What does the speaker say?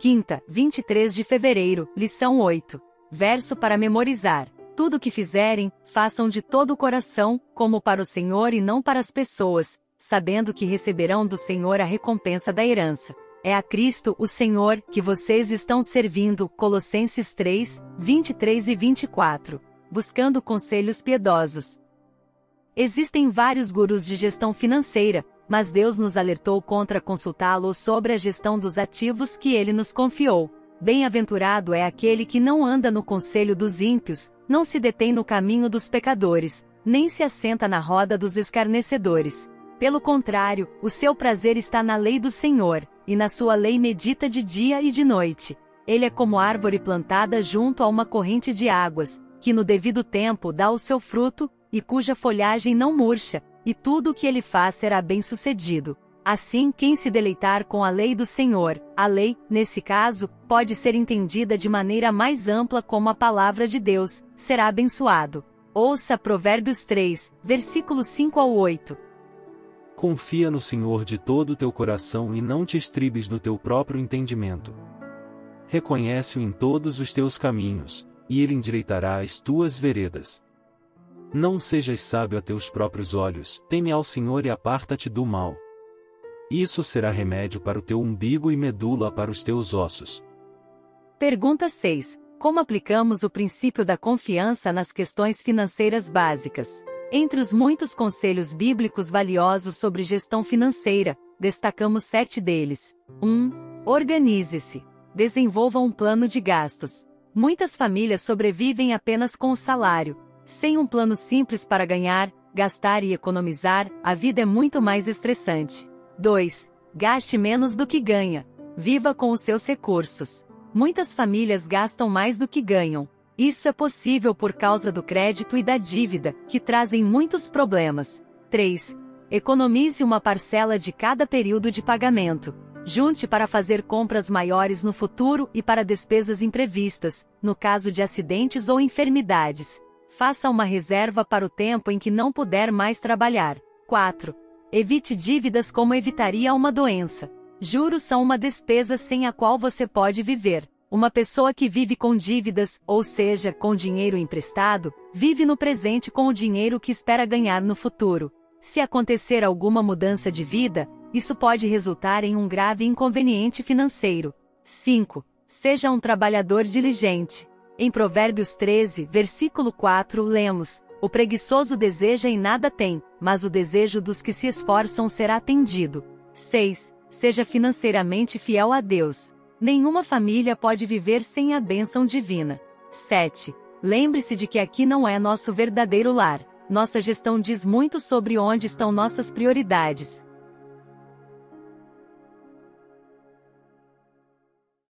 Quinta, 23 de fevereiro, lição 8. Verso para memorizar. Tudo o que fizerem, façam de todo o coração, como para o Senhor e não para as pessoas, sabendo que receberão do Senhor a recompensa da herança. É a Cristo, o Senhor, que vocês estão servindo. Colossenses 3, 23 e 24. Buscando conselhos piedosos. Existem vários gurus de gestão financeira, mas Deus nos alertou contra consultá-lo sobre a gestão dos ativos que ele nos confiou. Bem-aventurado é aquele que não anda no conselho dos ímpios, não se detém no caminho dos pecadores, nem se assenta na roda dos escarnecedores. Pelo contrário, o seu prazer está na lei do Senhor, e na sua lei medita de dia e de noite. Ele é como árvore plantada junto a uma corrente de águas, que no devido tempo dá o seu fruto, e cuja folhagem não murcha, e tudo o que ele faz será bem-sucedido. Assim, quem se deleitar com a lei do Senhor, a lei, nesse caso, pode ser entendida de maneira mais ampla como a palavra de Deus, será abençoado. Ouça Provérbios 3, versículos 5 ao 8. Confia no Senhor de todo o teu coração e não te estribes no teu próprio entendimento. Reconhece-o em todos os teus caminhos, e ele endireitará as tuas veredas. Não sejas sábio a teus próprios olhos, teme ao Senhor e aparta-te do mal. Isso será remédio para o teu umbigo e medula para os teus ossos. Pergunta 6. Como aplicamos o princípio da confiança nas questões financeiras básicas? Entre os muitos conselhos bíblicos valiosos sobre gestão financeira, destacamos sete deles. 1. Organize-se. Desenvolva um plano de gastos. Muitas famílias sobrevivem apenas com o salário, sem um plano simples para ganhar, gastar e economizar, a vida é muito mais estressante. 2. Gaste menos do que ganha. Viva com os seus recursos. Muitas famílias gastam mais do que ganham. Isso é possível por causa do crédito e da dívida, que trazem muitos problemas. 3. Economize uma parcela de cada período de pagamento. Junte para fazer compras maiores no futuro e para despesas imprevistas, no caso de acidentes ou enfermidades. Faça uma reserva para o tempo em que não puder mais trabalhar. 4. Evite dívidas como evitaria uma doença. Juros são uma despesa sem a qual você pode viver. Uma pessoa que vive com dívidas, ou seja, com dinheiro emprestado, vive no presente com o dinheiro que espera ganhar no futuro. Se acontecer alguma mudança de vida, isso pode resultar em um grave inconveniente financeiro. 5. Seja um trabalhador diligente. Em Provérbios 13, versículo 4, lemos: O preguiçoso deseja e nada tem, mas o desejo dos que se esforçam será atendido. 6. Seja financeiramente fiel a Deus. Nenhuma família pode viver sem a bênção divina. 7. Lembre-se de que aqui não é nosso verdadeiro lar. Nossa gestão diz muito sobre onde estão nossas prioridades.